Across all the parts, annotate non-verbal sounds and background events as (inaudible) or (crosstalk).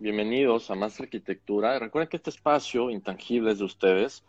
Bienvenidos a Más Arquitectura. Recuerden que este espacio intangible es de ustedes.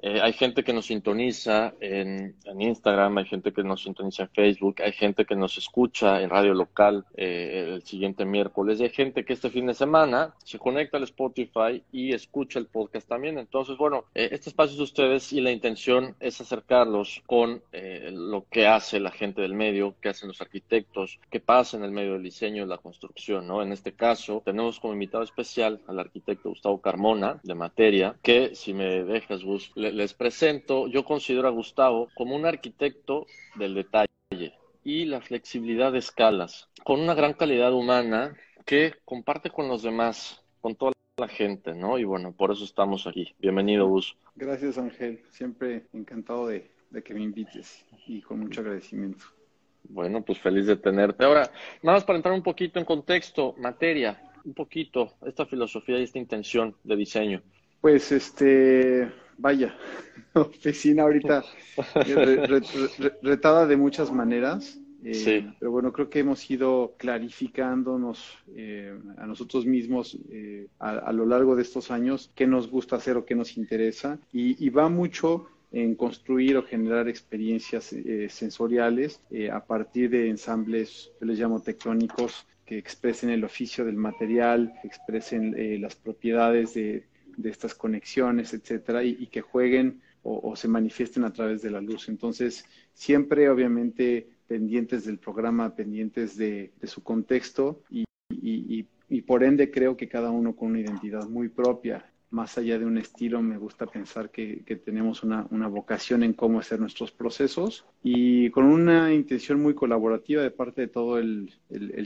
Eh, hay gente que nos sintoniza en, Instagram, hay gente que nos sintoniza en Facebook, hay gente que nos escucha en radio local eh, el siguiente miércoles, y hay gente que este fin de semana se conecta al Spotify y escucha el podcast también. Entonces, bueno, eh, este espacio es de ustedes y la intención es acercarlos con lo que hace la gente del medio, que hacen los arquitectos, que pasa en el medio del diseño y la construcción, ¿no? En este caso, tenemos como invitado especial al arquitecto Gustavo Carmona, de Materia, que si me dejas, Gus, les presento, yo considero a Gustavo como un arquitecto del detalle y la flexibilidad de escalas, con una gran calidad humana que comparte con los demás, con toda la gente, ¿no? Y bueno, por eso estamos aquí. Bienvenido, Gus. Gracias, Ángel. Siempre encantado de, que me invites y con mucho agradecimiento. Bueno, pues feliz de tenerte. Ahora, nada más para entrar un poquito en contexto, materia, un poquito, esta filosofía y esta intención de diseño. Pues este, vaya, (laughs) oficina ahorita eh, retada de muchas maneras. Eh, sí. Pero bueno, creo que hemos ido clarificándonos eh, a nosotros mismos a, lo largo de estos años qué nos gusta hacer o qué nos interesa. Y, va mucho en construir o generar experiencias sensoriales a partir de ensambles, yo les llamo tectónicos, que expresen el oficio del material, expresen las propiedades de, de estas conexiones, etcétera, y, que jueguen o, se manifiesten a través de la luz. Entonces, siempre, obviamente, pendientes del programa, pendientes de, su contexto y, y, por ende creo que cada uno con una identidad muy propia. Más allá de un estilo, me gusta pensar que, tenemos una, vocación en cómo hacer nuestros procesos y con una intención muy colaborativa de parte de todo el,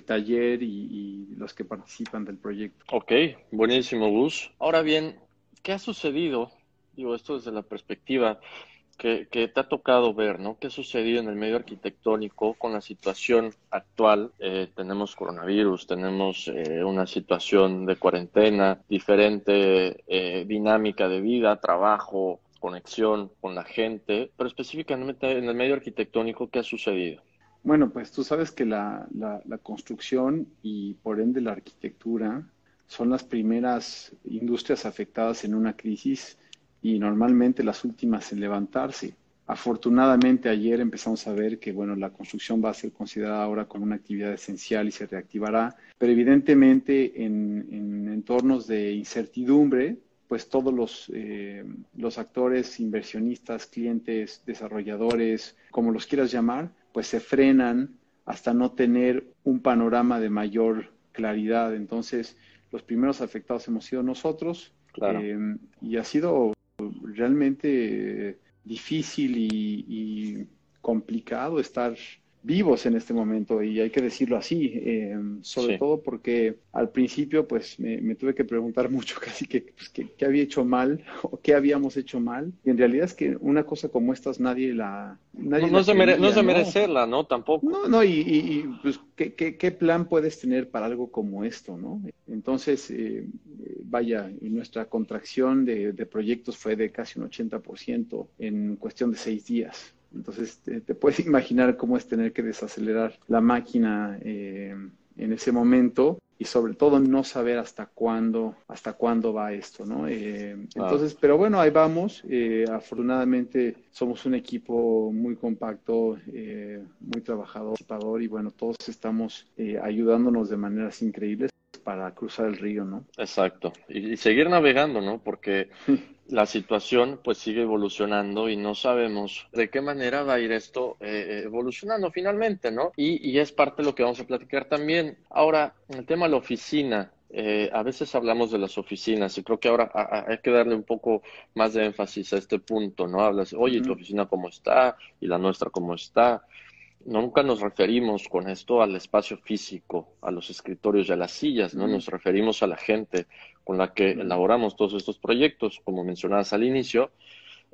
taller y, y, los que participan del proyecto. Ok, buenísimo, Gus. Ahora bien, ¿qué ha sucedido? Digo, esto desde la perspectiva que, te ha tocado ver, ¿no? ¿Qué ha sucedido en el medio arquitectónico con la situación actual? Eh, tenemos coronavirus, tenemos eh, una situación de cuarentena, diferente eh, dinámica de vida, trabajo, conexión con la gente, pero específicamente en el medio arquitectónico, ¿qué ha sucedido? Bueno, pues tú sabes que la construcción y por ende la arquitectura son las primeras industrias afectadas en una crisis y normalmente las últimas en levantarse. Afortunadamente ayer empezamos a ver que bueno, la construcción va a ser considerada ahora como una actividad esencial y se reactivará, pero evidentemente en, entornos de incertidumbre, pues todos los, eh, los actores, inversionistas, clientes, desarrolladores, como los quieras llamar, pues se frenan hasta no tener un panorama de mayor claridad. Entonces, los primeros afectados hemos sido nosotros eh, y ha sido realmente difícil y, complicado estar vivos en este momento y hay que decirlo así, eh, sobre todo porque al principio pues me, tuve que preguntar (laughs) mucho casi que pues, qué había hecho mal o qué habíamos hecho mal y en realidad es que una cosa como estas nadie la... Nadie no, se no, es de merecerla, ¿no? Tampoco. No, no, y, pues ¿qué, ¿qué, plan puedes tener para algo como esto, ¿no? Entonces, eh, vaya, nuestra contracción de, de proyectos fue de casi un 80% en cuestión de seis días. Entonces, te, puedes (laughs) imaginar cómo es tener que desacelerar la máquina eh, en ese momento y sobre todo no saber hasta cuándo, hasta cuándo va esto, ¿no? Eh, entonces, pero bueno, ahí vamos. Eh, afortunadamente somos un equipo muy compacto, muy trabajador y bueno, todos estamos ayudándonos de maneras increíbles para cruzar el río, ¿no? Exacto. Y, seguir navegando, ¿no? Porque (laughs) la situación pues sigue evolucionando y no sabemos de qué manera va a ir esto eh, evolucionando finalmente, ¿no? Y, y, es parte de lo que vamos a platicar también. Ahora, el tema de la oficina. Eh, a veces hablamos de las oficinas y creo que ahora hay que darle un poco más de énfasis a este punto, ¿no? Hablas, oye, ¿tu oficina cómo está? ¿Y la nuestra cómo está? nunca nos referimos con esto al espacio físico, a los escritorios y a las sillas, ¿no? Nos referimos a la gente con la que elaboramos todos estos proyectos, como mencionabas al inicio.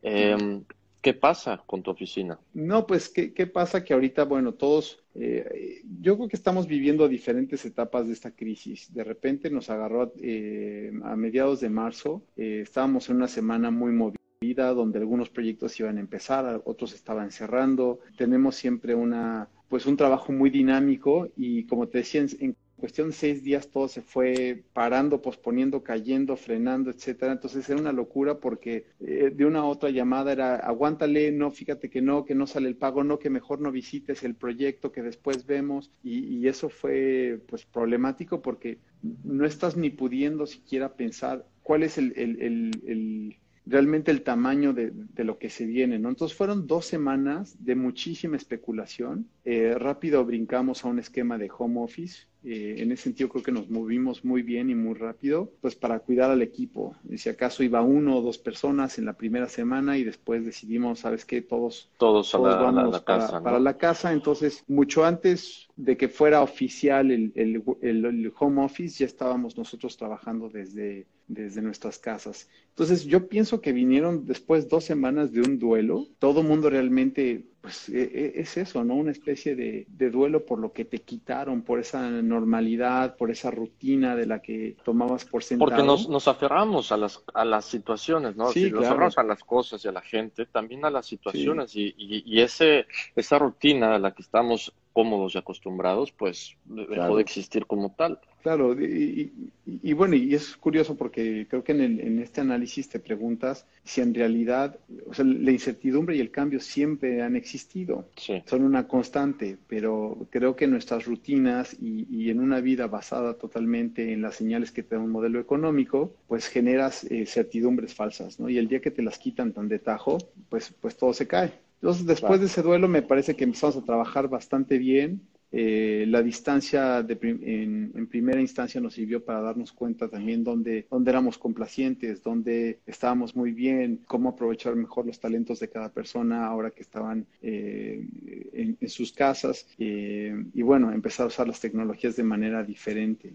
Em, ¿Qué pasa con tu oficina? No, pues, ¿qué, pasa? Que ahorita, bueno, todos, eh, yo creo que estamos viviendo diferentes etapas de esta crisis. De repente nos agarró eh, a mediados de marzo, eh, estábamos en una semana muy movida vida, donde algunos proyectos iban a empezar, otros estaban cerrando. Tenemos siempre una, pues un trabajo muy dinámico y como te decía, en, cuestión de seis días todo se fue parando, posponiendo, cayendo, frenando, etcétera. Entonces era una locura porque eh, de una a otra llamada era aguántale, no, fíjate que no, que no sale el pago, no, que mejor no visites el proyecto que después vemos. Y, eso fue pues problemático porque no estás ni pudiendo siquiera pensar cuál es el realmente el tamaño de, lo que se viene, ¿no? Entonces fueron dos semanas de muchísima especulación. Eh, rápido brincamos a un esquema de home office. Eh, en ese sentido creo que nos movimos muy bien y muy rápido, pues para cuidar al equipo. si acaso iba uno o dos personas en la primera semana y después decidimos, ¿sabes qué? Todos, todos, a la, para, casa. Para la casa. Entonces, mucho antes de que fuera oficial el, el, el, home office, ya estábamos nosotros trabajando desde, desde nuestras casas. Entonces, yo pienso que vinieron después dos semanas de un duelo. Todo mundo realmente pues e, e, es eso, ¿no? Una especie de, duelo por lo que te quitaron, por esa normalidad, por esa rutina de la que tomabas por sentado. Porque nos, aferramos a las, a las situaciones, ¿no? Sí, nos aferramos a las cosas y a la gente, también a las situaciones y, y, ese, esa rutina a la que estamos cómodos y acostumbrados, pues dejó de existir como tal. Claro, y, bueno, y es curioso porque creo que en, este análisis te preguntas si en realidad, o sea, la incertidumbre y el cambio siempre han existido, son una constante, pero creo que nuestras rutinas y, en una vida basada totalmente en las señales que te da un modelo económico, pues generas eh, certidumbres falsas, ¿no? Y el día que te las quitan tan de tajo, pues, pues todo se cae. Entonces, después de ese duelo, me parece que empezamos a trabajar bastante bien. Eh, la distancia de en, primera instancia nos sirvió para darnos cuenta también dónde, dónde éramos complacientes, dónde estábamos muy bien, cómo aprovechar mejor los talentos de cada persona ahora que estaban eh, en, sus casas eh, y bueno, empezar a usar las tecnologías de manera diferente.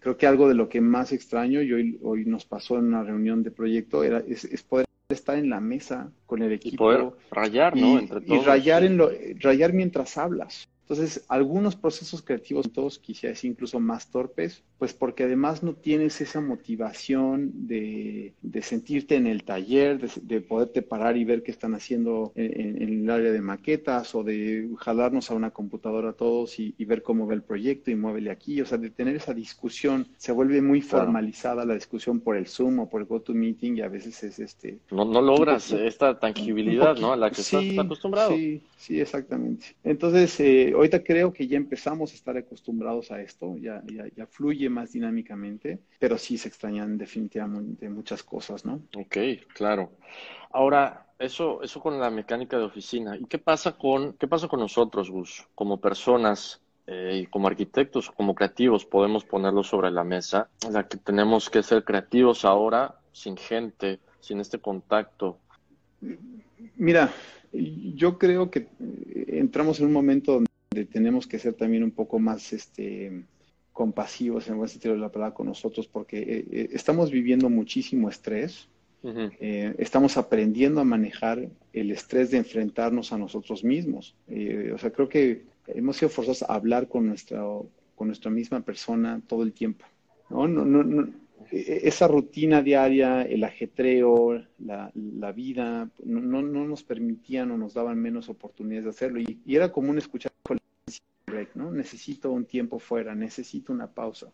creo que algo de lo que más extraño y hoy, hoy nos pasó en una reunión de proyecto era, es poder estar en la mesa con el equipo. Y poder rayar, ¿no? Entre todos. Y rayar, en lo, rayar mientras hablas. Entonces, algunos procesos creativos, todos decir incluso más torpes, pues porque además no tienes esa motivación de, sentirte en el taller, de, poderte parar y ver qué están haciendo en, el área de maquetas o de jalarnos a una computadora todos y, ver cómo va el proyecto y muévele aquí. O sea, de tener esa discusión, se vuelve muy formalizada la discusión por el Zoom o por el GoToMeeting y a veces es este... No, no logras esta tangibilidad, ¿no? A la que estás acostumbrado. Sí, sí, exactamente. Entonces, eh, ahorita creo que ya empezamos a estar acostumbrados a esto, ya, ya, fluye más dinámicamente, pero sí se extrañan definitivamente muchas cosas, ¿no? Ok, claro. Ahora, eso, eso con la mecánica de oficina. ¿Y qué pasa con, qué pasa con nosotros, Gus, como personas? Eh, como arquitectos, como creativos, podemos ponerlo sobre la mesa, la que tenemos que ser creativos ahora, sin gente, sin este contacto. Mira, yo creo que entramos en un momento donde tenemos que ser también un poco más este, compasivos en el buen sentido de la palabra con nosotros porque eh, eh, estamos viviendo muchísimo estrés. Eh, estamos aprendiendo a manejar el estrés de enfrentarnos a nosotros mismos. o sea, creo que hemos sido forzados a hablar con nuestra, con nuestra misma persona todo el tiempo. ¿no? No, no, esa rutina diaria, el ajetreo, la, la vida, no, no, nos permitían o nos daban menos oportunidades de hacerlo. Y, era común escuchar ¿no? Necesito un tiempo fuera, necesito una pausa.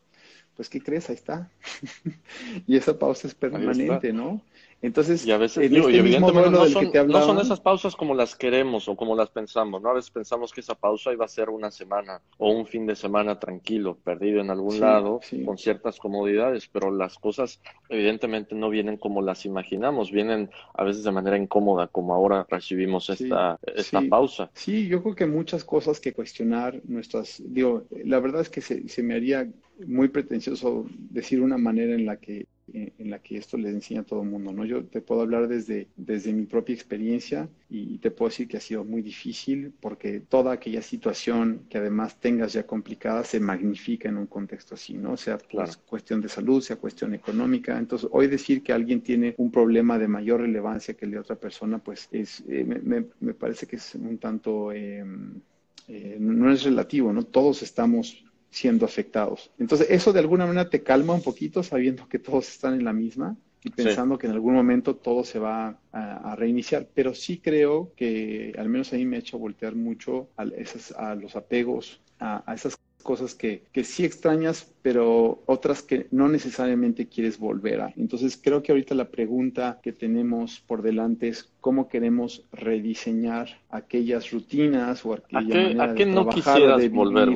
pues ¿qué crees? Ahí está. (laughs) y esa pausa es permanente, ¿no? Entonces, y a veces, este evidentemente no son, no son, esas pausas como las queremos o como las pensamos, ¿no? A veces pensamos que esa pausa iba a ser una semana o un fin de semana tranquilo, perdido en algún lado, con ciertas comodidades, pero las cosas evidentemente no vienen como las imaginamos, vienen a veces de manera incómoda, como ahora recibimos esta, esta pausa. Sí, yo creo que muchas cosas que cuestionar nuestras, digo, la verdad es que se, se me haría muy pretencioso decir una manera en la que en la que esto le enseña a todo el mundo, ¿no? Yo te puedo hablar desde, desde mi propia experiencia y te puedo decir que ha sido muy difícil porque toda aquella situación que además tengas ya complicada se magnifica en un contexto así, ¿no? Sea pues, cuestión de salud, sea cuestión económica. Entonces, hoy decir que alguien tiene un problema de mayor relevancia que el de otra persona, pues es, eh, me, me, parece que es un tanto... Em, eh, no es relativo, ¿no? Todos estamos siendo afectados. Entonces, eso de alguna manera te calma un poquito sabiendo que todos están en la misma y pensando que en algún momento todo se va a, reiniciar. Pero sí creo que al menos a mí me ha hecho voltear mucho a, esas, a los apegos, a, esas cosas que, que, sí extrañas, pero otras que no necesariamente quieres volver a. Entonces creo que ahorita la pregunta que tenemos por delante es cómo queremos rediseñar aquellas rutinas o aquella ¿A qué, no quisieras volver,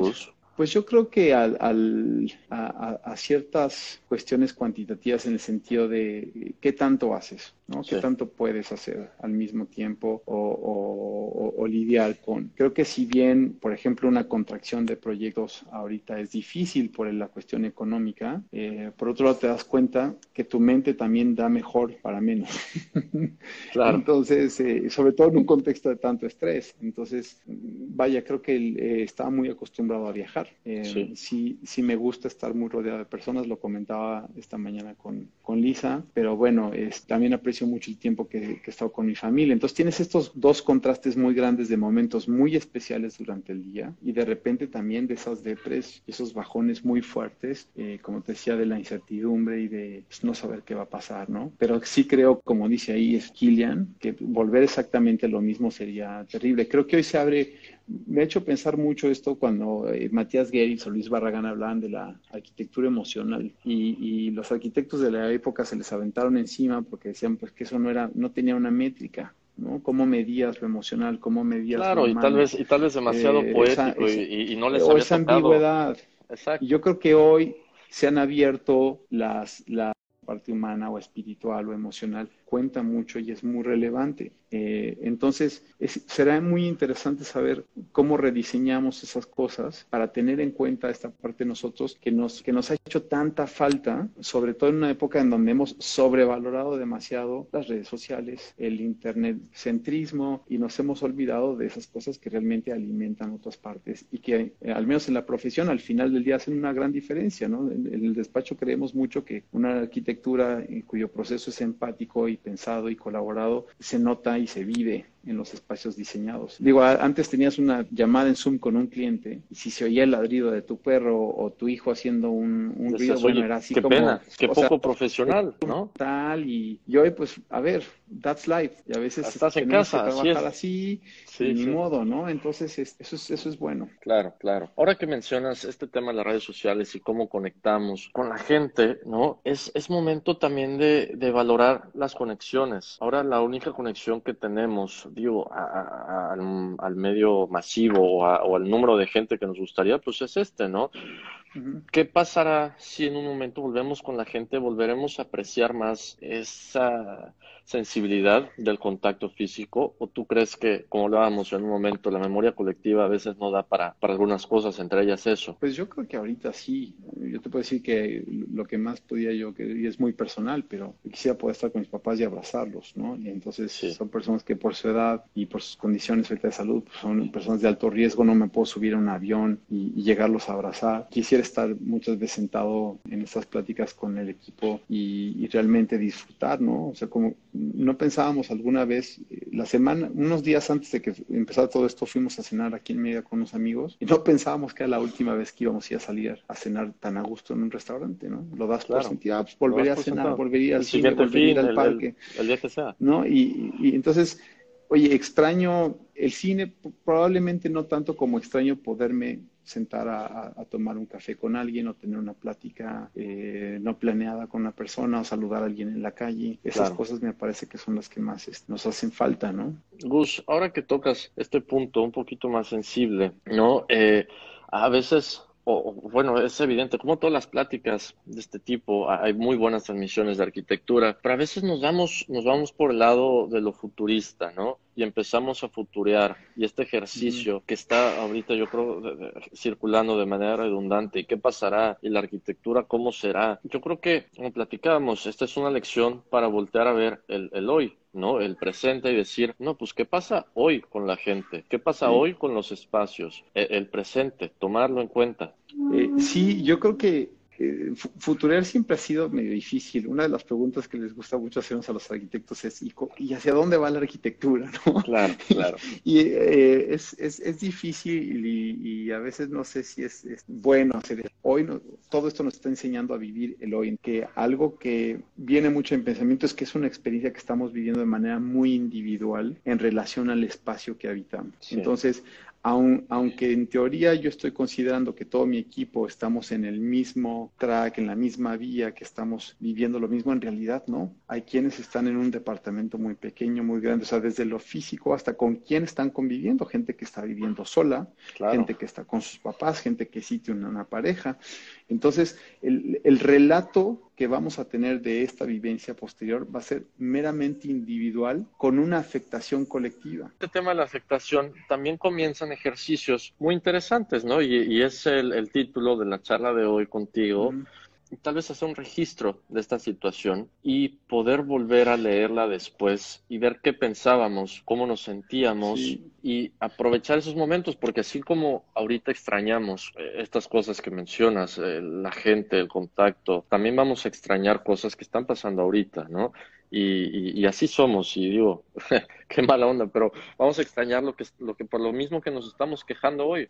pues yo creo que al, a, ciertas cuestiones cuantitativas en el sentido de qué tanto haces, ¿no? ¿Qué tanto puedes hacer al mismo tiempo o, lidiar con? Creo que si bien, por ejemplo, una contracción de proyectos ahorita es difícil por la cuestión económica, eh, por otro lado te das cuenta que tu mente también da mejor para menos. (laughs) Claro. Entonces, eh, sobre todo en un contexto de tanto estrés. Entonces, vaya, creo que eh, estaba muy acostumbrado a viajar eh, sí. sí. me gusta estar muy rodeado de personas, lo comentaba esta mañana con, con Lisa, pero bueno, es, también aprecio mucho el tiempo que, he estado con mi familia. Entonces tienes estos dos contrastes muy grandes de momentos muy especiales durante el día y de repente también de esas depres, esos bajones muy fuertes, eh, como te decía, de la incertidumbre y de pues, no saber qué va a pasar, ¿no? Pero sí creo, como dice ahí es Kilian, que volver exactamente a lo mismo sería terrible. Creo que hoy se abre me ha hecho pensar mucho esto cuando eh, Matías Geritz o Luis Barragán hablaban de la arquitectura emocional y, los arquitectos de la época se les aventaron encima porque decían pues que eso no era, no tenía una métrica. ¿no? ¿Cómo medías lo emocional? ¿Cómo medías claro, lo y tal vez y tal vez demasiado eh, poético y, no les o esa ambigüedad. Exacto. Y yo creo que hoy se han abierto las, la parte humana o espiritual o emocional cuenta mucho y es muy relevante. Eh, entonces, será muy interesante saber cómo rediseñamos esas cosas para tener en cuenta esta parte de nosotros que nos, que nos ha hecho tanta falta, sobre todo en una época en donde hemos sobrevalorado demasiado las redes sociales, el internet centrismo y nos hemos olvidado de esas cosas que realmente alimentan otras partes y que eh, al menos en la profesión al final del día hacen una gran diferencia. ¿no? En, el despacho creemos mucho que una arquitectura en cuyo proceso es empático y pensado y colaborado, se nota y se vive en los espacios diseñados. Digo, antes tenías una llamada en Zoom con un cliente y si se oía el ladrido de tu perro o tu hijo haciendo un, ruido, bueno, era así qué como... Pena, qué poco profesional, ¿no? Tal, y, y, hoy pues, a ver, that's life, y a veces Estás en casa, que trabajar así, sí, ni modo, ¿no? Entonces, eso, es, eso es bueno. Claro, claro. Ahora que mencionas este tema de las redes sociales y cómo conectamos con la gente, ¿no? Es, es momento también de, de valorar las conexiones. Ahora la única conexión que tenemos digo, al, medio masivo o, al número de gente que nos gustaría, pues es este, ¿no? ¿Qué pasará si en un momento volvemos con la gente, volveremos a apreciar más esa sensibilidad del contacto físico? ¿O tú crees que, como hablábamos en un momento, la memoria colectiva a veces no da para, para algunas cosas, entre ellas eso? Pues yo creo que ahorita sí. Yo te puedo decir que lo que más podía yo, que y es muy personal, pero quisiera poder estar con mis papás y abrazarlos, ¿no? Y entonces son personas que por su edad y por sus condiciones de salud pues son personas de alto riesgo, no me puedo subir a un avión y, y llegarlos a abrazar. Quisiera estar muchas veces sentado en estas pláticas con el equipo y, y realmente disfrutar, ¿no? O sea, como no pensábamos alguna vez, eh, la semana, unos días antes de que empezara todo esto, fuimos a cenar aquí en Mérida con unos amigos y no pensábamos que era la última vez que íbamos a, ir a salir a cenar tan a gusto en un restaurante, ¿no? Lo das por sentido, ah, pues volvería a cenar, volvería al cine, volvería al parque. El, día que sea. ¿No? Y, y entonces, oye, extraño el cine, probablemente no tanto como extraño poderme sentar a, tomar un café con alguien o tener una plática eh, no planeada con una persona o saludar a alguien en la calle. Esas cosas me parece que son las que más este, nos hacen falta, ¿no? Gus, ahora que tocas este punto un poquito más sensible, ¿no? Eh, a veces bueno, es evidente, como todas las pláticas de este tipo, hay muy buenas transmisiones de arquitectura, pero a veces nos vamos, nos vamos por el lado de lo futurista, ¿no? Y empezamos a futurear y este ejercicio que está ahorita yo creo circulando de manera redundante y qué pasará y la arquitectura cómo será yo creo que como platicábamos esta es una lección para voltear a ver el, hoy ¿no? El presente y decir, no, pues, ¿qué pasa hoy con la gente? ¿Qué pasa hoy con los espacios? E, el, presente, tomarlo en cuenta. Eh, sí, yo creo que eh, futurear siempre ha sido medio difícil. Una de las preguntas que les gusta mucho hacernos a los arquitectos es, ¿y, hacia dónde va la arquitectura? Claro, claro. (laughs) y eh, es, es, es, difícil y, a veces no sé si es, bueno hacer Hoy no, todo esto nos está enseñando a vivir el hoy, en que algo que viene mucho en pensamiento es que es una experiencia que estamos viviendo de manera muy individual en relación al espacio que habitamos. Entonces, aunque en teoría yo estoy considerando que todo mi equipo estamos en el mismo track, en la misma vía, que estamos viviendo lo mismo, en realidad no. Hay quienes están en un departamento muy pequeño, muy grande, o sea, desde lo físico hasta con quién están conviviendo, gente que está viviendo sola, gente que está con sus papás, gente que sí tiene una pareja. Entonces, el, el relato que vamos a tener de esta vivencia posterior va a ser meramente individual con una afectación colectiva. Este tema de la afectación también comienzan ejercicios muy interesantes, ¿no? Y, es el, título de la charla de hoy contigo tal vez hacer un registro de esta situación y poder volver a leerla después y ver qué pensábamos, cómo nos sentíamos y aprovechar esos momentos, porque así como ahorita extrañamos eh, estas cosas que mencionas, eh, la gente, el contacto, también vamos a extrañar cosas que están pasando ahorita, ¿no? Y, así somos, y digo, (laughs) qué mala onda, pero vamos a extrañar lo que, lo que por lo mismo que nos estamos quejando hoy.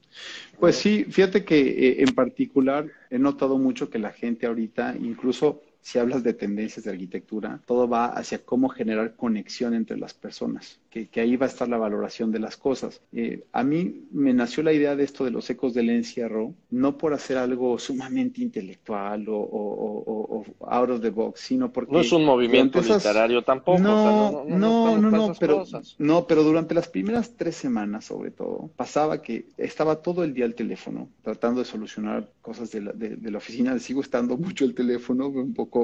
Pues sí, fíjate que eh, en particular he notado mucho que la gente ahorita, incluso si hablas de tendencias de arquitectura, todo va hacia cómo generar conexión entre las personas, que, ahí va a estar la valoración de las cosas. Eh, a mí me nació la idea de esto de los ecos del encierro, no por hacer algo sumamente intelectual o, out of the box, sino porque... No es un movimiento literario tampoco. No, no, no, no, pero, no, pero durante las primeras tres semanas, sobre todo, pasaba que estaba todo el día al teléfono, tratando de solucionar cosas de la, de la oficina, sigo estando mucho el teléfono, un poco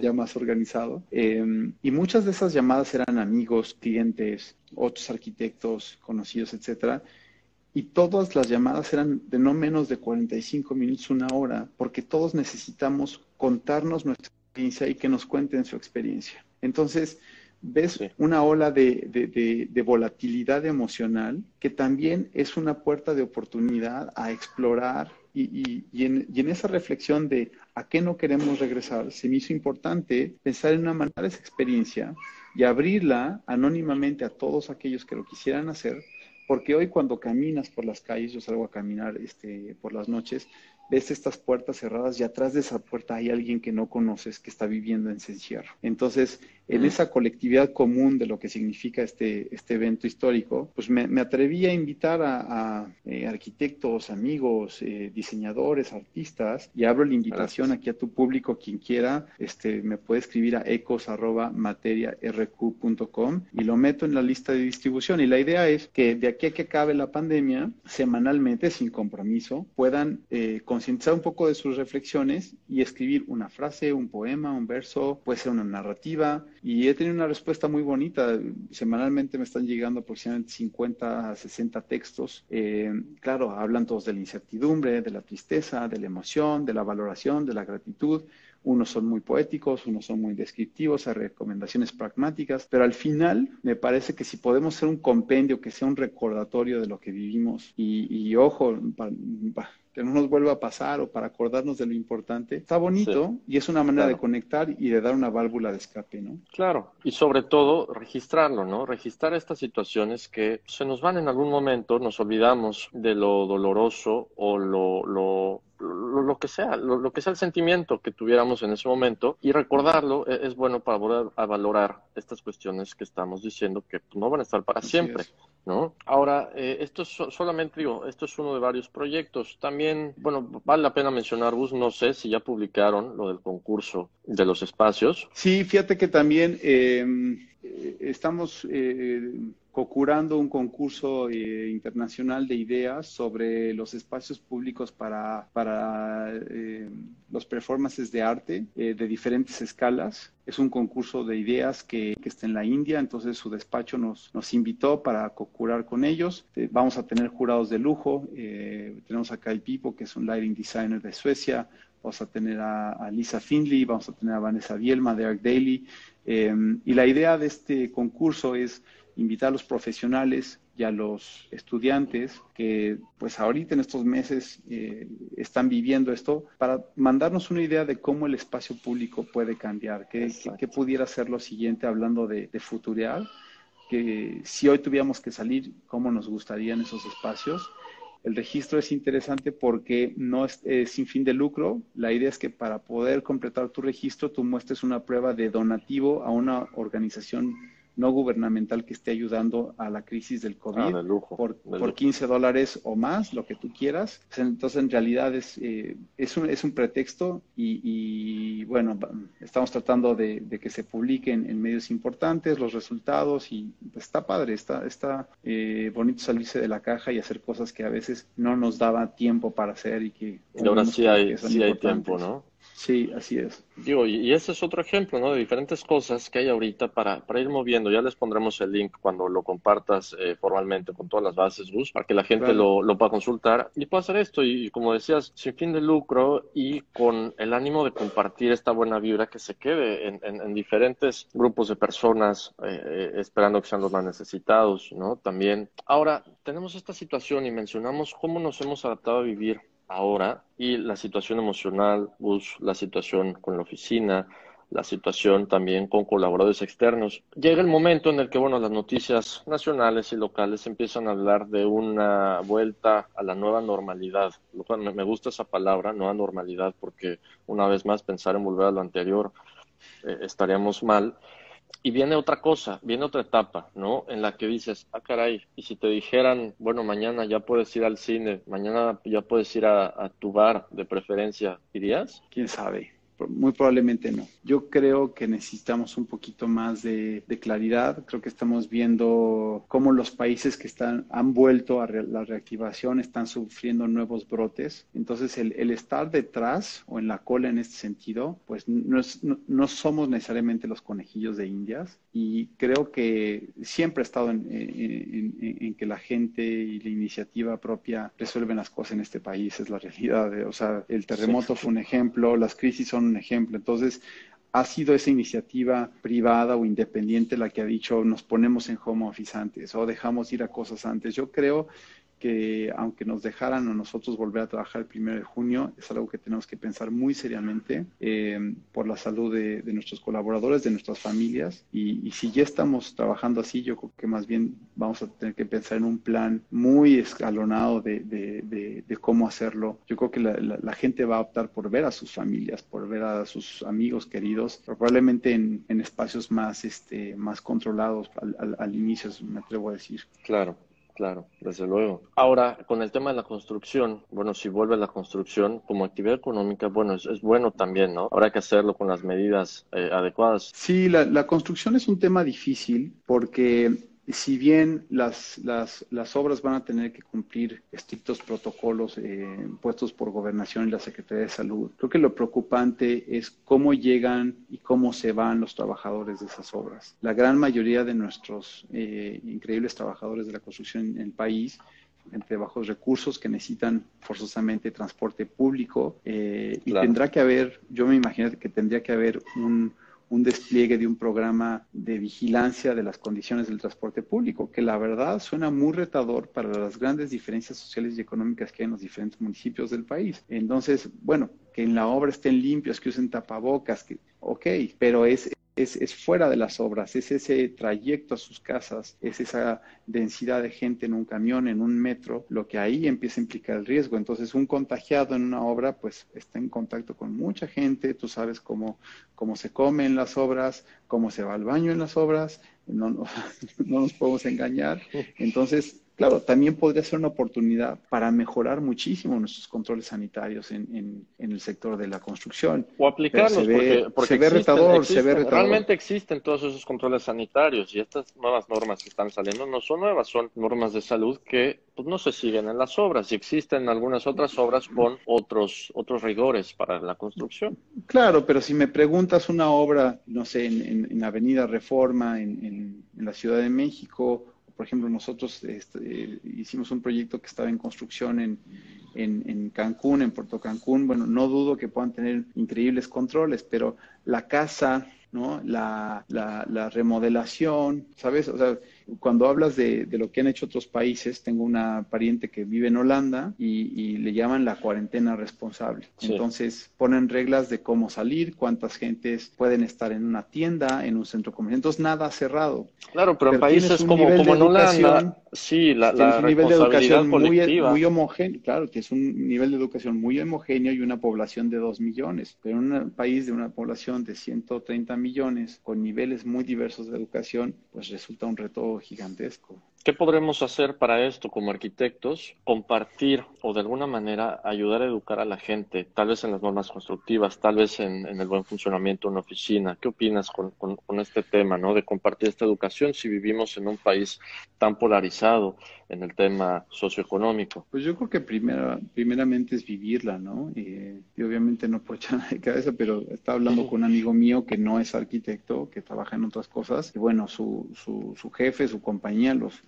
ya más organizado. Em, y muchas de esas llamadas eran amigos, clientes, otros arquitectos conocidos, etcétera. Y todas las llamadas eran de no menos de 45 minutos, una hora, porque todos necesitamos contarnos nuestra experiencia y que nos cuenten su experiencia. Entonces, ves una ola de, de, volatilidad emocional que también es una puerta de oportunidad a explorar y, en, esa reflexión de a qué no queremos regresar, se me hizo importante pensar en una manera de esa experiencia y abrirla anónimamente a todos aquellos que lo quisieran hacer, porque hoy cuando caminas por las calles, yo salgo a caminar este, por las noches, ves estas puertas cerradas y atrás de esa puerta hay alguien que no conoces que está viviendo en ese encierro. Entonces, en esa colectividad común de lo que significa este, este evento histórico, pues me, atreví a invitar a, eh, arquitectos, amigos, eh, diseñadores, artistas, y abro la invitación aquí a tu público, quien quiera, este, me puede escribir a ecos.materiarq.com y lo meto en la lista de distribución. Y la idea es que de aquí a que acabe la pandemia, semanalmente, sin compromiso, puedan eh, concientizar un poco de sus reflexiones y escribir una frase, un poema, un verso, puede ser una narrativa, y he tenido una respuesta muy bonita. Semanalmente me están llegando aproximadamente 50 a 60 textos. Eh, claro, hablan todos de la incertidumbre, de la tristeza, de la emoción, de la valoración, de la gratitud. Unos son muy poéticos, unos son muy descriptivos, hay recomendaciones pragmáticas, pero al final me parece que si podemos hacer un compendio que sea un recordatorio de lo que vivimos y, y ojo, que no nos vuelva a pasar o para acordarnos de lo importante, está bonito y es una manera de conectar y de dar una válvula de escape, ¿no? Claro, y sobre todo registrarlo, ¿no? Registrar estas situaciones que se nos van en algún momento, nos olvidamos de lo doloroso o lo, lo lo, que sea, lo, que sea el sentimiento que tuviéramos en ese momento y recordarlo e, es, bueno para volver a valorar estas cuestiones que estamos diciendo que no van a estar para siempre, ¿no? Ahora, eh, esto es solamente, digo, esto es uno de varios proyectos. También, bueno, vale la pena mencionar, Bus, no sé si ya publicaron lo del concurso de los espacios. Sí, fíjate que también eh, estamos eh, procurando un concurso eh, internacional de ideas sobre los espacios públicos para, para eh, los performances de arte eh, de diferentes escalas. Es un concurso de ideas que, que, está en la India, entonces su despacho nos, nos invitó para co-curar con ellos. vamos a tener jurados de lujo. tenemos a Kai Pipo, que es un lighting designer de Suecia. Vamos a tener a, Lisa Findley, vamos a tener a Vanessa Bielma de Arc Daily. Y la idea de este concurso es invitar a los profesionales y a los estudiantes que pues ahorita en estos meses eh, están viviendo esto para mandarnos una idea de cómo el espacio público puede cambiar, qué, pudiera ser lo siguiente hablando de, de futurear, que si hoy tuviéramos que salir, cómo nos gustarían esos espacios. El registro es interesante porque no es, sin fin de lucro. La idea es que para poder completar tu registro, tú muestres una prueba de donativo a una organización no gubernamental que esté ayudando a la crisis del COVID ah, por, por 15 dólares o más, lo que tú quieras. Entonces, en realidad es, eh, es, un, es un pretexto y, bueno, estamos tratando de, que se publiquen en medios importantes los resultados y pues, está padre, está, está eh, bonito salirse de la caja y hacer cosas que a veces no nos daba tiempo para hacer y que... Y ahora sí hay, sí hay tiempo, ¿no? Sí, así es. Digo, y ese es otro ejemplo, ¿no? De diferentes cosas que hay ahorita para, para ir moviendo. Ya les pondremos el link cuando lo compartas eh, formalmente con todas las bases, Gus, para que la gente lo, lo, pueda consultar y pueda hacer esto. Y, como decías, sin fin de lucro y con el ánimo de compartir esta buena vibra que se quede en, en, diferentes grupos de personas eh, eh, esperando que sean los más necesitados, ¿no? También. Ahora, tenemos esta situación y mencionamos cómo nos hemos adaptado a vivir ahora y la situación emocional, la situación con la oficina, la situación también con colaboradores externos. Llega el momento en el que, bueno, las noticias nacionales y locales empiezan a hablar de una vuelta a la nueva normalidad. Me gusta esa palabra, nueva normalidad, porque una vez más pensar en volver a lo anterior eh, estaríamos mal. Y viene otra cosa, viene otra etapa, ¿no? En la que dices, ah, caray, y si te dijeran, bueno, mañana ya puedes ir al cine, mañana ya puedes ir a, a tu bar de preferencia, ¿irías? ¿Quién sabe? Muy probablemente no. Yo creo que necesitamos un poquito más de, claridad. Creo que estamos viendo cómo los países que están, han vuelto a la reactivación están sufriendo nuevos brotes. Entonces, el, estar detrás o en la cola en este sentido, pues no, no, somos necesariamente los conejillos de Indias. Y creo que siempre he estado en, en, que la gente y la iniciativa propia resuelven las cosas en este país. Es la realidad. O sea, el terremoto fue un ejemplo, las crisis son un ejemplo. Entonces, ha sido esa iniciativa privada o independiente la que ha dicho nos ponemos en home office antes o dejamos ir a cosas antes. Yo creo que aunque nos dejaran a nosotros volver a trabajar el primero de junio, es algo que tenemos que pensar muy seriamente eh, por la salud de, nuestros colaboradores, de nuestras familias. Y, si ya estamos trabajando así, yo creo que más bien vamos a tener que pensar en un plan muy escalonado de, de, cómo hacerlo. Yo creo que la, gente va a optar por ver a sus familias, por ver a sus amigos queridos, probablemente en, espacios más, este, más controlados al, al inicio, me atrevo a decir. Claro. Claro, desde luego. Ahora, con el tema de la construcción, bueno, si vuelve la construcción como actividad económica, bueno, es, bueno también, ¿no? Habrá que hacerlo con las medidas eh, adecuadas. Sí, la, la construcción es un tema difícil porque si bien las, las, las, obras van a tener que cumplir estrictos protocolos eh, puestos por gobernación y la Secretaría de Salud, creo que lo preocupante es cómo llegan y cómo se van los trabajadores de esas obras. La gran mayoría de nuestros eh, increíbles trabajadores de la construcción en el país entre bajos recursos que necesitan forzosamente transporte público eh, y tendrá que haber, yo me imagino que tendría que haber un un despliegue de un programa de vigilancia de las condiciones del transporte público, que la verdad suena muy retador para las grandes diferencias sociales y económicas que hay en los diferentes municipios del país. Entonces, bueno, que en la obra estén limpios, que usen tapabocas, que, ok, pero es es, es, fuera de las obras, es ese trayecto a sus casas, es esa densidad de gente en un camión, en un metro, lo que ahí empieza a implicar el riesgo. Entonces, un contagiado en una obra, pues está en contacto con mucha gente, tú sabes cómo, cómo se come en las obras, cómo se va al baño en las obras, no, no, (laughs) no nos podemos engañar. Entonces, Claro, también podría ser una oportunidad para mejorar muchísimo nuestros controles sanitarios en, el sector de la construcción. O aplicarlos, se ve, porque, se, ve retador, se ve retador. Realmente existen todos esos controles sanitarios y estas nuevas normas que están saliendo no son nuevas, son normas de salud que pues, no se siguen en las obras y existen algunas otras obras con otros, otros rigores para la construcción. Claro, pero si me preguntas una obra, no sé, en, en Avenida Reforma, en la Ciudad de México, por ejemplo, nosotros este, hicimos un proyecto que estaba en construcción en, en, Cancún, en Puerto Cancún. Bueno, no dudo que puedan tener increíbles controles, pero la casa, ¿no? La, la, la remodelación, ¿sabes? O sea, cuando hablas de, de, lo que han hecho otros países, tengo una pariente que vive en Holanda y, le llaman la cuarentena responsable. Entonces ponen reglas de cómo salir, cuántas gentes pueden estar en una tienda, en un centro comercial. Entonces nada cerrado. Claro, pero, en países como, como en Holanda, sí, la, la un nivel de educación muy, muy homogéneo, claro, que es un nivel de educación muy homogéneo y una población de 2 millones. Pero en un país de una población de 130 millones con niveles muy diversos de educación, pues resulta un reto gigantesco. ¿Qué podremos hacer para esto como arquitectos? Compartir o de alguna manera ayudar a educar a la gente, tal vez en las normas constructivas, tal vez en, el buen funcionamiento de una oficina. ¿Qué opinas con, este tema, ¿no? de compartir esta educación si vivimos en un país tan polarizado en el tema socioeconómico? Pues yo creo que primero, primeramente es vivirla, ¿no? y obviamente no puedo (laughs) echar de cabeza, pero estaba hablando con un amigo mío que no es arquitecto, que trabaja en otras cosas, y bueno, su, su, su jefe, su compañía los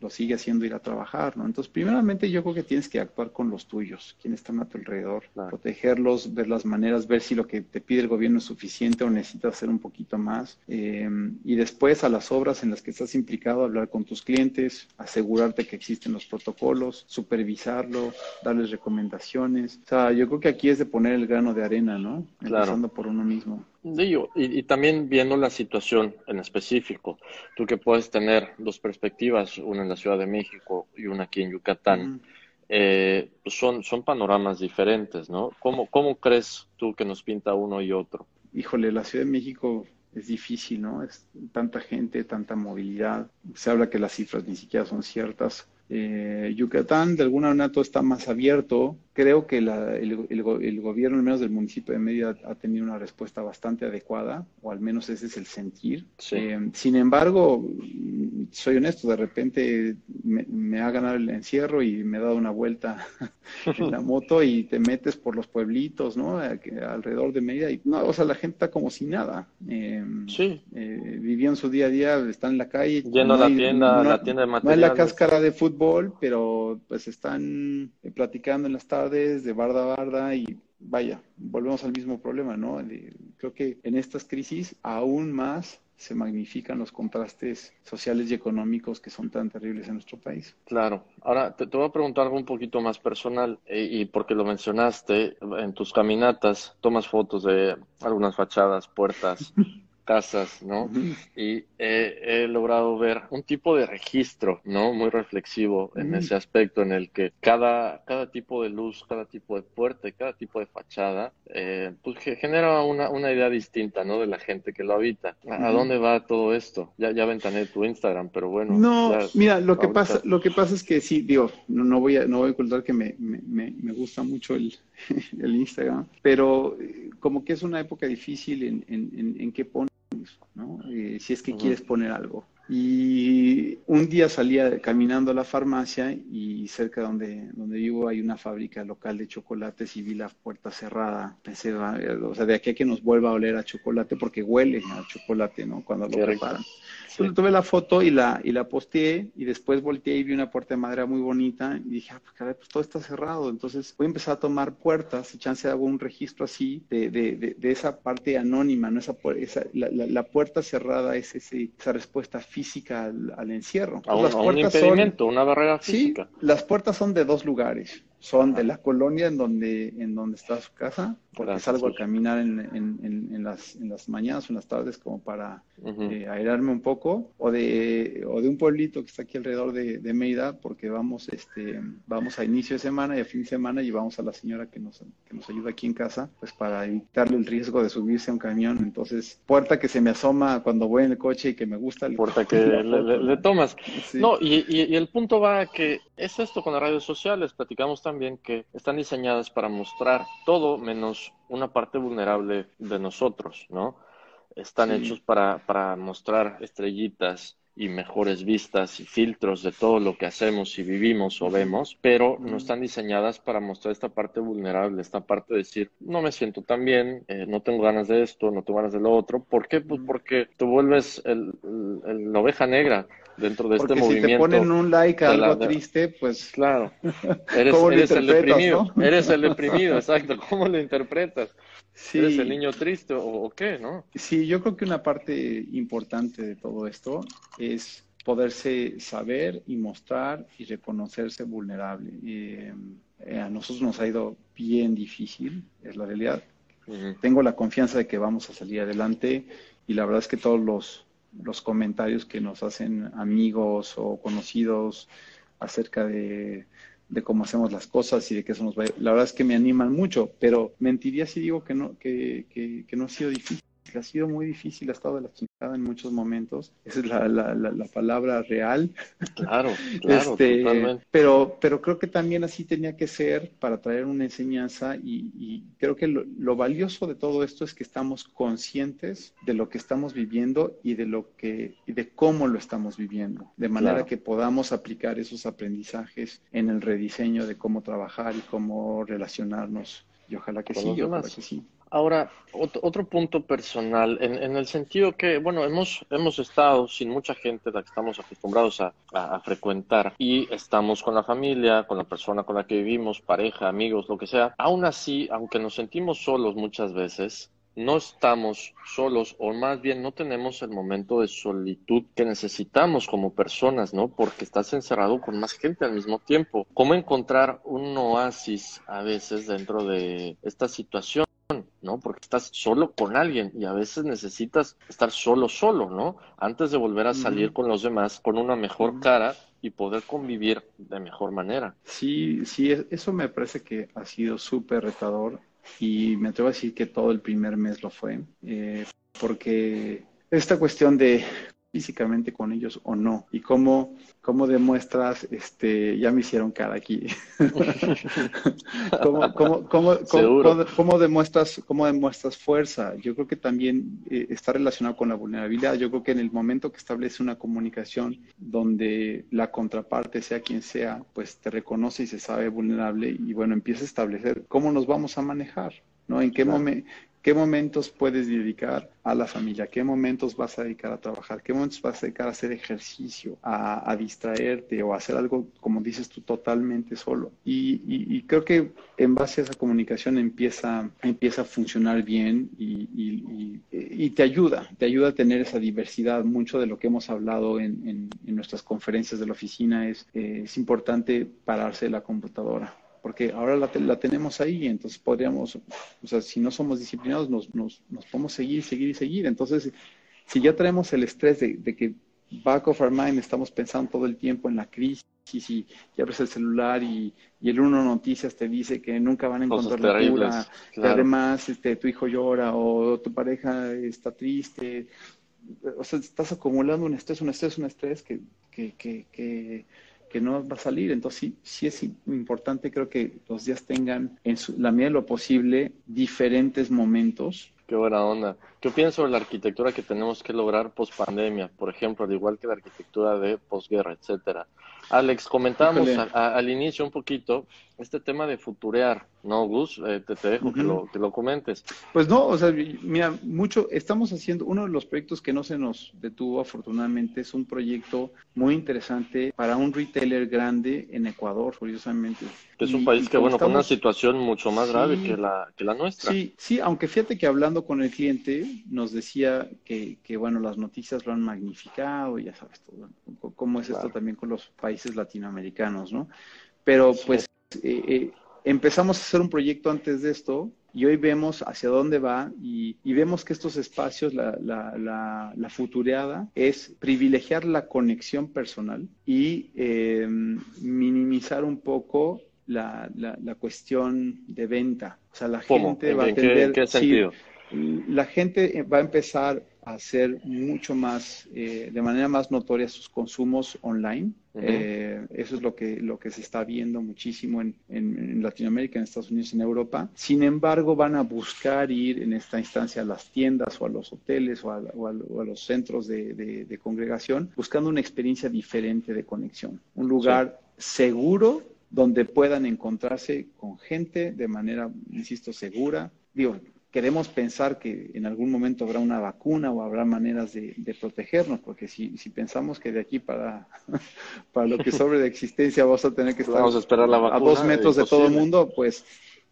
lo, sigue haciendo ir a trabajar, ¿no? Entonces, primeramente yo creo que tienes que actuar con los tuyos, quienes están a tu alrededor, protegerlos, ver las maneras, ver si lo que te pide el gobierno es suficiente o necesitas hacer un poquito más. Em, y después a las obras en las que estás implicado, hablar con tus clientes, asegurarte que existen los protocolos, supervisarlo, darles recomendaciones. O sea, yo creo que aquí es de poner el grano de arena, ¿no? Empezando por uno mismo. Digo, y, y, también viendo la situación en específico, tú que puedes tener dos perspectivas, una en la Ciudad de México y una aquí en Yucatán, eh, pues son, son panoramas diferentes, ¿no? ¿Cómo, ¿Cómo crees tú que nos pinta uno y otro? Híjole, la Ciudad de México es difícil, ¿no? Es tanta gente, tanta movilidad. Se habla que las cifras ni siquiera son ciertas. Eh, Yucatán, de alguna manera, todo está más abierto, creo que el, gobierno, al menos del municipio de Mérida, ha tenido una respuesta bastante adecuada, o al menos ese es el sentir. Eh, sin embargo, soy honesto, de repente me, ha ganado el encierro y me he dado una vuelta (laughs) en la (laughs) moto y te metes por los pueblitos, ¿no? alrededor de Mérida y, no, o sea, la gente está como si nada. Eh, sí. Eh, vivían su día a día, están en la calle. A la tienda, la tienda de materiales. No hay la cáscara de fútbol, pero pues están platicando en las tardes de barda a barda y vaya, volvemos al mismo problema, ¿no? Creo que en estas crisis aún más se magnifican los contrastes sociales y económicos que son tan terribles en nuestro país. Claro. Ahora, te, voy a preguntar algo un poquito más personal eh, y porque lo mencionaste, en tus caminatas tomas fotos de algunas fachadas, puertas, (laughs) casas, ¿no? Y he, logrado ver un tipo de registro, ¿no? Muy reflexivo en ese aspecto, en el que cada, cada tipo de luz, cada tipo de puerta y cada tipo de fachada, eh, pues genera una, una, idea distinta, ¿no? De la gente que lo habita. ¿A, dónde va todo esto? Ya, ya ventané tu Instagram, pero bueno. No, mira, lo que pasa, lo que pasa es que sí, digo, no, voy a, no voy a ocultar que me, me, me gusta mucho el, (laughs) el Instagram, pero eh, como que es una época difícil en, en, en, qué pones, ¿no? Eh, si es que quieres poner algo. Y un día salía caminando a la farmacia y cerca donde, donde vivo hay una fábrica local de chocolates y vi la puerta cerrada. Pensé, ah, o sea, de aquí a que nos vuelva a oler a chocolate porque huele a chocolate, ¿no? Cuando lo preparan. Entonces tuve la foto y la, y la posteé y después volteé y vi una puerta de madera muy bonita y dije, ah, pues, caray, pues todo está cerrado. Entonces voy a empezar a tomar puertas y chance hago un registro así de, de, de, esa parte anónima, ¿no? Esa, esa la, la, puerta cerrada es ese, esa respuesta física al, encierro. A un, impedimento, una barrera física. Sí, las puertas son de dos lugares son de la colonia en donde, en donde está su casa, porque salgo a caminar en, en, en, las, en las mañanas o en las tardes como para eh, aerarme un poco, o de, o de un pueblito que está aquí alrededor de, de Meida, porque vamos, este, vamos a inicio de semana y a fin de semana y vamos a la señora que nos, que nos ayuda aquí en casa, pues para evitarle el riesgo de subirse a un camión. Entonces, puerta que se me asoma cuando voy en el coche y que me gusta. Puerta que le, tomas. No, y, y, el punto va a que es esto con las redes sociales, platicamos también que están diseñadas para mostrar todo menos una parte vulnerable de nosotros, ¿no? Están hechos para, para mostrar estrellitas, y mejores vistas y filtros de todo lo que hacemos y vivimos o vemos, pero no están diseñadas para mostrar esta parte vulnerable, esta parte de decir, no me siento tan bien, eh, no tengo ganas de esto, no tengo ganas de lo otro. ¿Por qué? Pues porque te vuelves el, la oveja negra dentro de este movimiento. Si te ponen un like a algo triste, pues... Claro, (laughs) eres, (laughs) eres el deprimido, eres el deprimido, exacto, ¿cómo lo interpretas? Sí. ¿Eres el niño triste o, qué, no? Sí, yo creo que una parte importante de todo esto es poderse saber y mostrar y reconocerse vulnerable. Eh, a nosotros nos ha ido bien difícil, es la realidad. Tengo la confianza de que vamos a salir adelante y la verdad es que todos los, los comentarios que nos hacen amigos o conocidos acerca de, de cómo hacemos las cosas y de que eso nos va La verdad es que me animan mucho, pero mentiría si digo que no, que, que, que no ha sido difícil. Ha sido muy difícil, ha estado de la chingada en muchos momentos. Esa es la, la, la, palabra real. Claro, (laughs) claro. Este, pero, pero creo que también así tenía que ser para traer una enseñanza y, creo que lo, valioso de todo esto es que estamos conscientes de lo que estamos viviendo y de lo que y de cómo lo estamos viviendo, de manera que podamos aplicar esos aprendizajes en el rediseño de cómo trabajar y cómo relacionarnos. Y ojalá que sí, ojalá que sí. Ahora, otro, punto personal, en, el sentido que, bueno, hemos, hemos estado sin mucha gente la que estamos acostumbrados a, frecuentar y estamos con la familia, con la persona con la que vivimos, pareja, amigos, lo que sea. Aún así, aunque nos sentimos solos muchas veces, no estamos solos o más bien no tenemos el momento de solitud que necesitamos como personas, ¿no? Porque estás encerrado con más gente al mismo tiempo. ¿Cómo encontrar un oasis a veces dentro de esta situación? ¿No? Porque estás solo con alguien y a veces necesitas estar solo, solo, ¿no? Antes de volver a salir con los demás con una mejor cara y poder convivir de mejor manera. Sí, sí, eso me parece que ha sido súper retador y me atrevo a decir que todo el primer mes lo fue, eh, porque esta cuestión de físicamente con ellos o no y cómo, cómo demuestras, este, ya me hicieron cara aquí, (laughs) ¿Cómo, cómo, cómo, cómo, demuestras, cómo demuestras fuerza. Yo creo que también eh, está relacionado con la vulnerabilidad. Yo creo que en el momento que establece una comunicación donde la contraparte, sea quien sea, pues te reconoce y se sabe vulnerable y bueno, empieza a establecer cómo nos vamos a manejar. ¿no? ¿En qué, momento ¿Qué momentos puedes dedicar a la familia? ¿Qué momentos vas a dedicar a trabajar? ¿Qué momentos vas a dedicar a hacer ejercicio, a, distraerte o a hacer algo, como dices tú, totalmente solo? Y, creo que en base a esa comunicación empieza, empieza a funcionar bien y, te ayuda, te ayuda a tener esa diversidad. Mucho de lo que hemos hablado en, nuestras conferencias de la oficina es, es importante pararse de la computadora porque ahora la, la, tenemos ahí, entonces podríamos, o sea, si no somos disciplinados, nos, nos, nos podemos seguir, seguir y seguir. Entonces, si ya traemos el estrés de, de, que back of our mind estamos pensando todo el tiempo en la crisis y, y abres el celular y, y, el uno noticias te dice que nunca van a encontrar la cura, que además este, tu hijo llora o tu pareja está triste, o sea, estás acumulando un estrés, un estrés, un estrés que, que, que, que que no va a salir. Entonces sí, sí es importante, creo que los días tengan en la medida de lo posible diferentes momentos. Qué buena onda. ¿Qué opinas sobre la arquitectura que tenemos que lograr post pandemia? Por ejemplo, al igual que la arquitectura de posguerra, etcétera. Alex, comentábamos al inicio un poquito este tema de futurear, ¿no, Gus? Eh, te, dejo que, lo, que lo comentes. Pues no, o sea, mira, mucho, estamos haciendo, uno de los proyectos que no se nos detuvo afortunadamente es un proyecto muy interesante para un retailer grande en Ecuador, curiosamente. es un país que, bueno, con una situación mucho más grave que la, que la nuestra. Sí, sí, aunque fíjate que hablando con el cliente nos decía que, que bueno, las noticias lo han magnificado, y ya sabes, todo, cómo es esto también con los países latinoamericanos, ¿no? Pero pues eh, eh, empezamos a hacer un proyecto antes de esto y hoy vemos hacia dónde va y, vemos que estos espacios, la, la, la, futureada, es privilegiar la conexión personal y em, minimizar un poco la, la, cuestión de venta. O sea, la gente va a tener... ¿Qué, sentido? la gente va a empezar hacer mucho más, eh, de manera más notoria sus consumos online. Eh, eso es lo que, lo que se está viendo muchísimo en, en, Latinoamérica, en Estados Unidos, en Europa. Sin embargo, van a buscar ir en esta instancia a las tiendas o a los hoteles o a, los centros de, congregación, buscando una experiencia diferente de conexión. Un lugar seguro donde puedan encontrarse con gente de manera, insisto, segura. Digo, queremos pensar que en algún momento habrá una vacuna o habrá maneras de, protegernos, porque si, si, pensamos que de aquí para, (laughs) para lo que sobre de existencia vamos a tener que estar a, esperar la a dos metros de todo el mundo, pues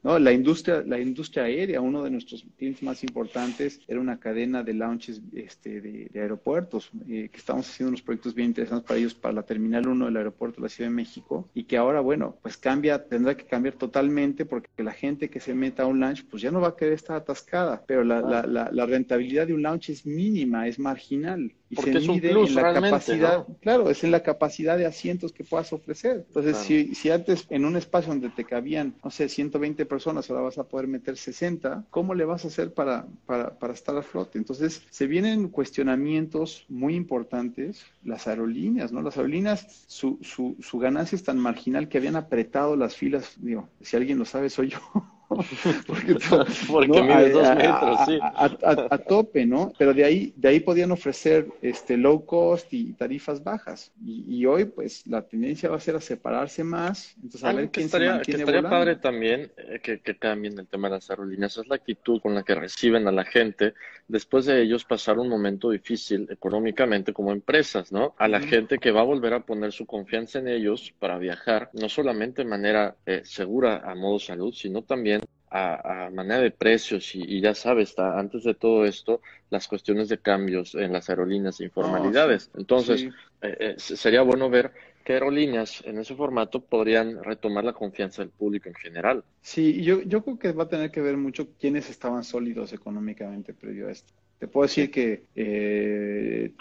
¿no? La industria, la industria aérea, uno de nuestros clientes más importantes, era una cadena de launches este, de, aeropuertos, eh, que estamos haciendo unos proyectos bien interesantes para ellos, para la Terminal 1 del aeropuerto de la Ciudad de México, y que ahora, bueno, pues cambia, tendrá que cambiar totalmente porque la gente que se meta a un launch, pues ya no va a querer estar atascada, pero la, la, la rentabilidad de un launch es mínima, es marginal y se mide en la capacidad, claro, es en la capacidad de asientos que puedas ofrecer. Entonces, si, si antes en un espacio donde te cabían, no sé, 120 personas, ahora vas a poder meter 60, ¿cómo le vas a hacer para, para, para estar a flote? Entonces, se vienen cuestionamientos muy importantes, las aerolíneas, ¿no? Las aerolíneas, su, su, su ganancia es tan marginal que habían apretado las filas, digo, si alguien lo sabe, soy yo. (laughs) (laughs) porque, (laughs) porque mide dos metros, sí. A, tope, ¿no? Pero de ahí, de ahí podían ofrecer este low cost y tarifas bajas. Y, hoy, pues, la tendencia va a ser a separarse más. Entonces, a ver quién estaría, se que estaría padre también eh, que, que, cambien el tema de las aerolíneas. Es la actitud con la que reciben a la gente después de ellos pasar un momento difícil económicamente como empresas, ¿no? A la gente que va a volver a poner su confianza en ellos para viajar, no solamente de manera eh, segura a modo salud, sino también a, manera de precios y, ya sabes, está, antes de todo esto, las cuestiones de cambios en las aerolíneas e informalidades. Entonces, eh, eh, sería bueno ver qué aerolíneas en ese formato podrían retomar la confianza del público en general. Sí, yo, yo creo que va a tener que ver mucho quiénes estaban sólidos económicamente previo a esto. Te puedo decir que eh,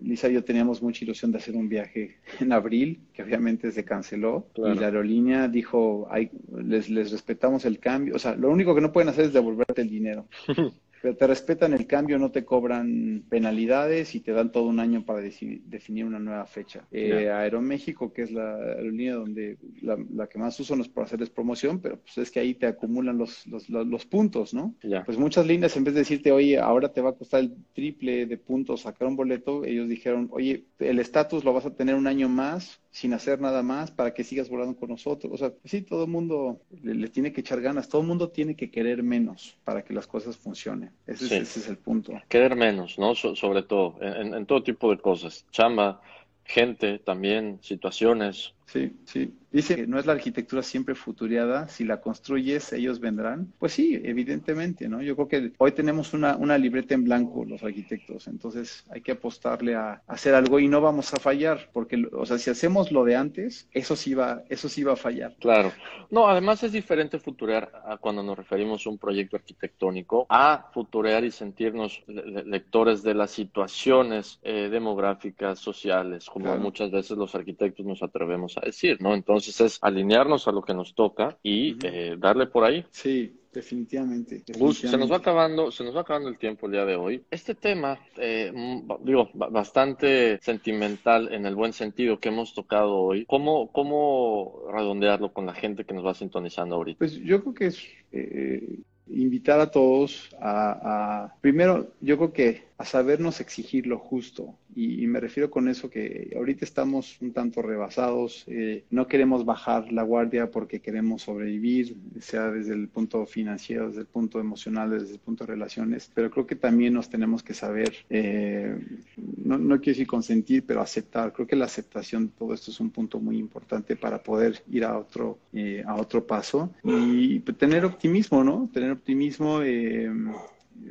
Lisa y yo teníamos mucha ilusión de hacer un viaje en abril, que obviamente se canceló, y la aerolínea dijo, les, les respetamos el cambio, o sea, lo único que no pueden hacer es devolverte el dinero. (laughs) pero te respetan el cambio, no te cobran penalidades y te dan todo un año para definir una nueva fecha. Eh, Aeroméxico, que es la aerolínea donde la, que más uso no es para hacerles promoción, pero pues es que ahí te acumulan los, los, los, puntos, ¿no? Pues muchas líneas, en vez de decirte, oye, ahora te va a costar el triple de puntos sacar un boleto, ellos dijeron, oye, el estatus lo vas a tener un año más sin hacer nada más para que sigas volando con nosotros. O sea, sí, todo el mundo le, tiene que echar ganas, todo el mundo tiene que querer menos para que las cosas funcionen. Ese, es, el punto. Querer menos, ¿no? sobre todo, en, todo tipo de cosas. Chamba, gente también, situaciones. Sí, sí. Dice que no es la arquitectura siempre futuriada, si la construyes ellos vendrán. Pues sí, evidentemente, ¿no? Yo creo que hoy tenemos una, una libreta en blanco los arquitectos, entonces hay que apostarle a, hacer algo y no vamos a fallar, porque, o sea, si hacemos lo de antes, eso sí va, eso sí va a fallar. Claro. No, además es diferente futurear a cuando nos referimos a un proyecto arquitectónico, a futurear y sentirnos lectores de las situaciones eh, demográficas, sociales, como muchas veces los arquitectos nos atrevemos a decir, ¿no? Entonces, entonces es alinearnos a lo que nos toca y eh, darle por ahí. Sí, Definitivamente, se nos va acabando, se nos va acabando el tiempo el día de hoy. Este tema, eh, digo, bastante sentimental en el buen sentido que hemos tocado hoy. ¿Cómo, cómo redondearlo con la gente que nos va sintonizando ahorita? Pues yo creo que es eh, invitar a todos a, primero, yo creo que a sabernos exigir lo justo. Y, me refiero con eso que ahorita estamos un tanto rebasados, eh, no queremos bajar la guardia porque queremos sobrevivir, sea desde el punto financiero, desde el punto emocional, desde el punto de relaciones, pero creo que también nos tenemos que saber, eh, no, no quiero decir consentir, pero aceptar. Creo que la aceptación de todo esto es un punto muy importante para poder ir a otro, eh, a otro paso y tener optimismo, ¿no? Tener optimismo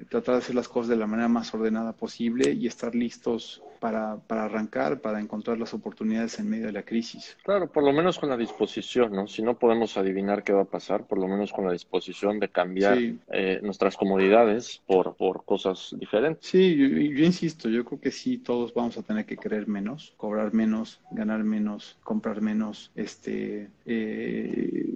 tratar de hacer las cosas de la manera más ordenada posible y estar listos para, para arrancar, para encontrar las oportunidades en medio de la crisis. Claro, por lo menos con la disposición, ¿no? Si no podemos adivinar qué va a pasar, por lo menos con la disposición de cambiar eh, nuestras comodidades por, por cosas diferentes. Sí, yo, yo, insisto, yo creo que sí, todos vamos a tener que creer menos, cobrar menos, ganar menos, comprar menos, este, eh,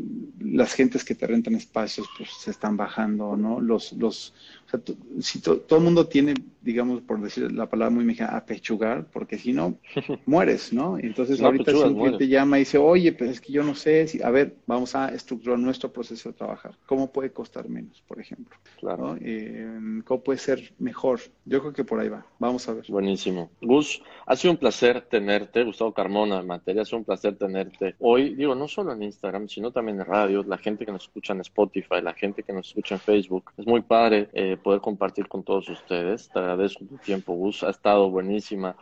las gentes que te rentan espacios pues se están bajando, ¿no? Los, los, o sea, si todo el mundo tiene, digamos, por decir la palabra muy mexicana, apechugar, porque si no, (laughs) mueres, ¿no? Entonces ahorita si un cliente llama y dice, oye, pues es que yo no sé, si, a ver, vamos a estructurar nuestro proceso de trabajar. ¿Cómo puede costar menos, por ejemplo? Claro. Eh, ¿Cómo puede ser mejor? Yo creo que por ahí va. Vamos a ver. Buenísimo. Gus, ha sido un placer tenerte, Gustavo Carmona, en materia, ha sido un placer tenerte hoy, digo, no solo en Instagram, sino también en radio, la gente que nos escucha en Spotify, la gente que nos escucha en Facebook. Es muy padre eh, poder compartir con todos ustedes. Te agradezco tu tiempo, Gus. Ha estado buenísima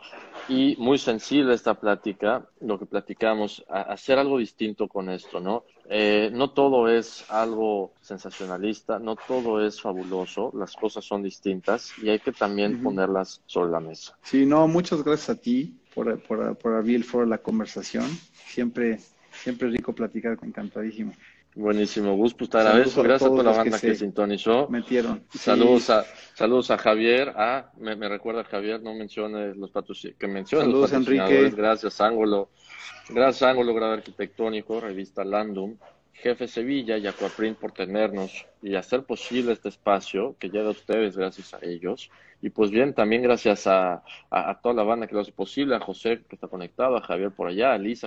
y muy sensible esta plática, lo que platicamos, hacer algo distinto con esto, ¿no? Eh, no todo es algo sensacionalista, no todo es fabuloso, las cosas son distintas y hay que también ponerlas sobre la mesa. Sí, no, muchas gracias a ti por, por, por abrir el foro de la conversación. Siempre, siempre rico platicar, encantadísimo. Buenísimo, Gus, pues te agradezco. Gracias a toda la banda que, sintonizó. Metieron. Saludos a saludos a Javier. Ah, me, recuerda Javier, no mencione los patrocinadores. Que mencione saludos, Enrique. Gracias, Ángulo. Gracias, Ángulo Grado Arquitectónico, revista Landum. Jefe Sevilla y Aquaprint por tenernos y hacer posible este espacio que llega a ustedes gracias a ellos. Y pues bien, también gracias a, a toda la banda que lo hace posible, a José que está conectado, a Javier por allá, a Lisa.